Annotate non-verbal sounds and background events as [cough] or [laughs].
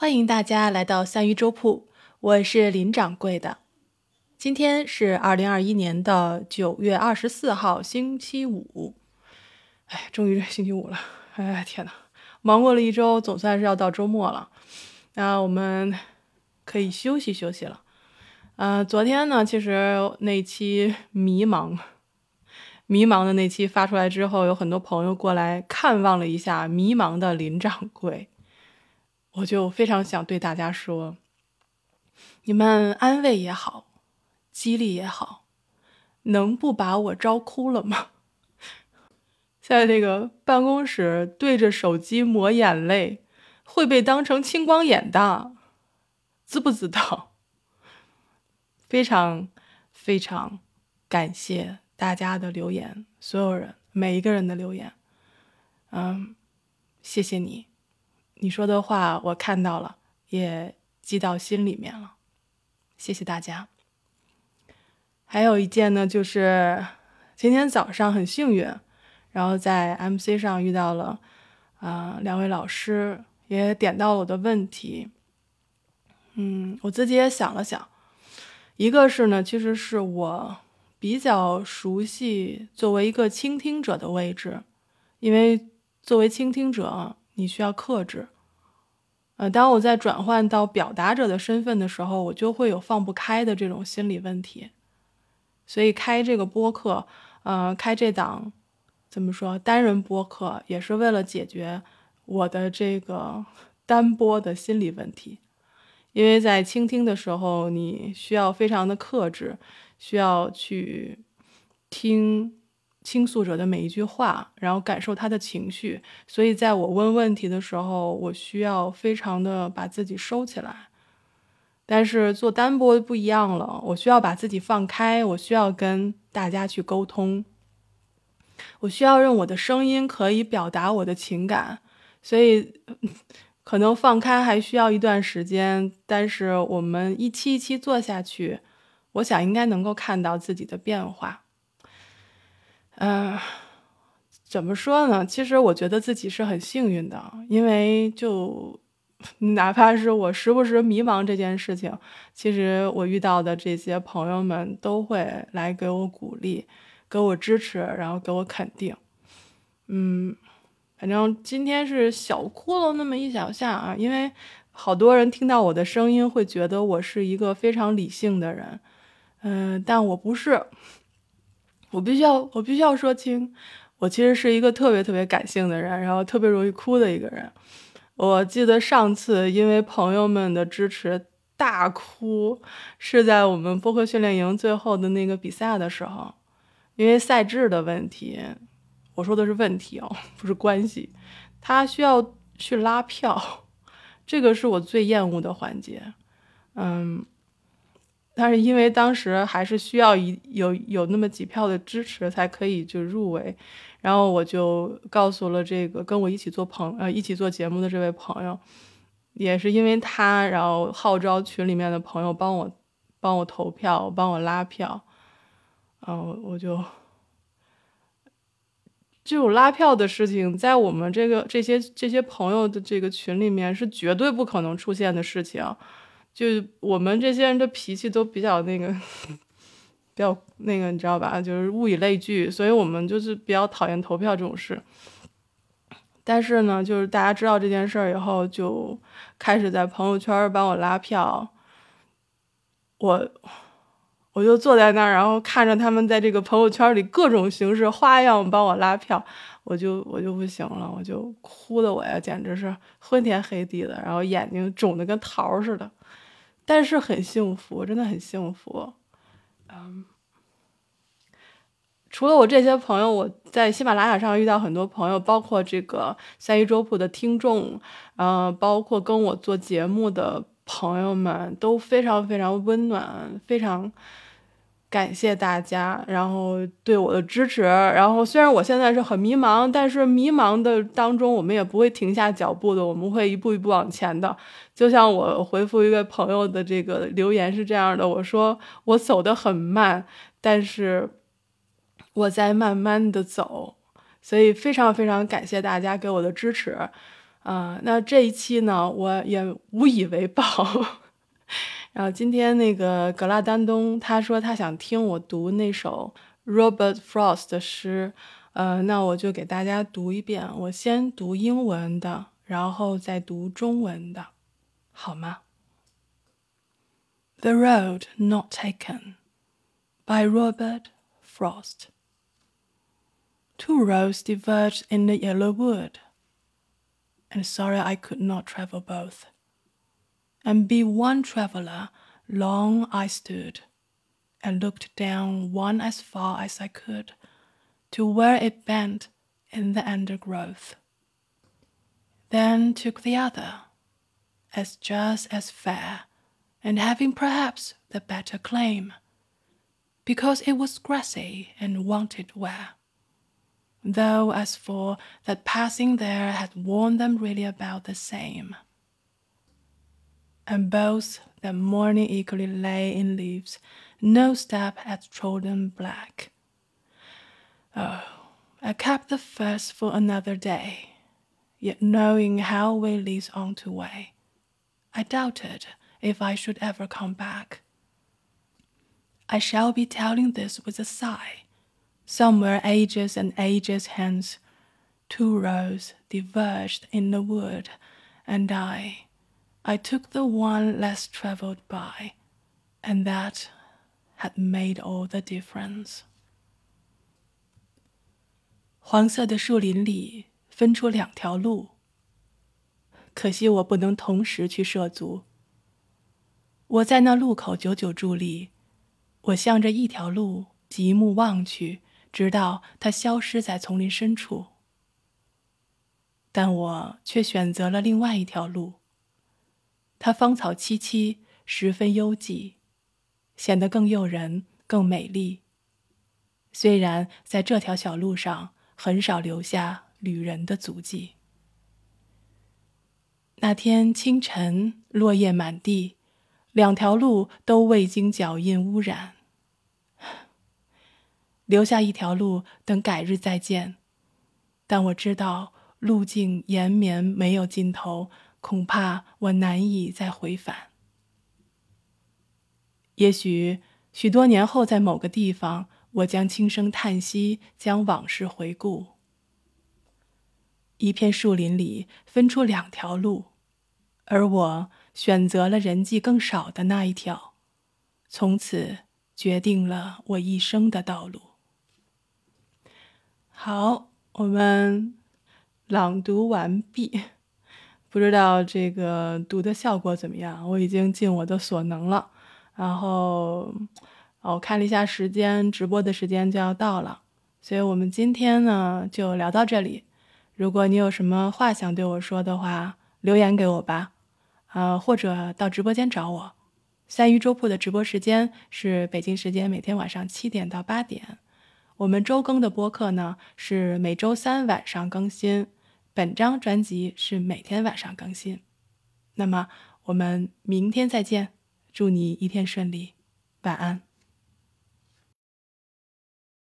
欢迎大家来到三鱼粥铺，我是林掌柜的。今天是二零二一年的九月二十四号，星期五。哎，终于是星期五了！哎，天呐，忙过了一周，总算是要到周末了。那我们可以休息休息了。呃，昨天呢，其实那期迷茫、[laughs] 迷茫的那期发出来之后，有很多朋友过来看望了一下迷茫的林掌柜。我就非常想对大家说，你们安慰也好，激励也好，能不把我招哭了吗？[laughs] 在这个办公室对着手机抹眼泪，会被当成青光眼的，知不知道？非常非常感谢大家的留言，所有人每一个人的留言，嗯，谢谢你。你说的话我看到了，也记到心里面了，谢谢大家。还有一件呢，就是今天早上很幸运，然后在 MC 上遇到了啊两位老师，也点到了我的问题。嗯，我自己也想了想，一个是呢，其实是我比较熟悉作为一个倾听者的位置，因为作为倾听者。你需要克制，呃，当我在转换到表达者的身份的时候，我就会有放不开的这种心理问题。所以开这个播客，呃，开这档怎么说单人播客，也是为了解决我的这个 [laughs] 单播的心理问题。因为在倾听的时候，你需要非常的克制，需要去听。倾诉者的每一句话，然后感受他的情绪，所以在我问问题的时候，我需要非常的把自己收起来。但是做单播不一样了，我需要把自己放开，我需要跟大家去沟通，我需要用我的声音可以表达我的情感，所以可能放开还需要一段时间。但是我们一期一期做下去，我想应该能够看到自己的变化。嗯，怎么说呢？其实我觉得自己是很幸运的，因为就哪怕是我时不时迷茫这件事情，其实我遇到的这些朋友们都会来给我鼓励，给我支持，然后给我肯定。嗯，反正今天是小哭了那么一小下啊，因为好多人听到我的声音会觉得我是一个非常理性的人，嗯，但我不是。我必须要，我必须要说清，我其实是一个特别特别感性的人，然后特别容易哭的一个人。我记得上次因为朋友们的支持大哭，是在我们播客训练营最后的那个比赛的时候，因为赛制的问题，我说的是问题哦，[laughs] 不是关系，他需要去拉票，这个是我最厌恶的环节，嗯。但是因为当时还是需要一有有那么几票的支持才可以就入围，然后我就告诉了这个跟我一起做朋呃一起做节目的这位朋友，也是因为他，然后号召群里面的朋友帮我帮我投票，帮我拉票，然后我就这种拉票的事情，在我们这个这些这些朋友的这个群里面是绝对不可能出现的事情。就我们这些人的脾气都比较那个，比较那个，你知道吧？就是物以类聚，所以我们就是比较讨厌投票这种事。但是呢，就是大家知道这件事儿以后，就开始在朋友圈帮我拉票。我我就坐在那儿，然后看着他们在这个朋友圈里各种形式花样帮我拉票，我就我就不行了，我就哭的我呀，简直是昏天黑地的，然后眼睛肿的跟桃似的。但是很幸福，真的很幸福。嗯，除了我这些朋友，我在喜马拉雅上遇到很多朋友，包括这个三一周铺的听众，嗯，包括跟我做节目的朋友们，都非常非常温暖，非常。感谢大家，然后对我的支持。然后虽然我现在是很迷茫，但是迷茫的当中，我们也不会停下脚步的，我们会一步一步往前的。就像我回复一位朋友的这个留言是这样的，我说我走得很慢，但是我在慢慢的走。所以非常非常感谢大家给我的支持。啊，那这一期呢，我也无以为报。然后今天那个格拉丹东他说他想听我读那首 Robert Frost 的诗，呃，那我就给大家读一遍。我先读英文的，然后再读中文的，好吗？The Road Not Taken by Robert Frost. Two roads diverged in the yellow wood. and sorry I could not travel both. And be one traveller, long I stood, and looked down one as far as I could, to where it bent in the undergrowth. Then took the other, as just as fair, and having perhaps the better claim, because it was grassy and wanted wear though as for that passing there had worn them really about the same. And both that morning equally lay in leaves, no step had trodden black. Oh, I kept the first for another day, yet knowing how way leads on to way, I doubted if I should ever come back. I shall be telling this with a sigh Somewhere ages and ages hence, two roads diverged in the wood, and I, I took the one less traveled by, and that had made all the difference. 黄色的树林里分出两条路，可惜我不能同时去涉足。我在那路口久久伫立，我向着一条路极目望去。直到它消失在丛林深处，但我却选择了另外一条路。它芳草萋萋，十分幽寂，显得更诱人、更美丽。虽然在这条小路上很少留下旅人的足迹。那天清晨，落叶满地，两条路都未经脚印污染。留下一条路，等改日再见。但我知道路径延绵没有尽头，恐怕我难以再回返。也许许多年后，在某个地方，我将轻声叹息，将往事回顾。一片树林里分出两条路，而我选择了人迹更少的那一条，从此决定了我一生的道路。好，我们朗读完毕。不知道这个读的效果怎么样？我已经尽我的所能了。然后，我看了一下时间，直播的时间就要到了，所以我们今天呢就聊到这里。如果你有什么话想对我说的话，留言给我吧，呃，或者到直播间找我。三鱼粥铺的直播时间是北京时间每天晚上七点到八点。我们周更的播客呢是每周三晚上更新，本张专辑是每天晚上更新。那么我们明天再见，祝你一天顺利，晚安。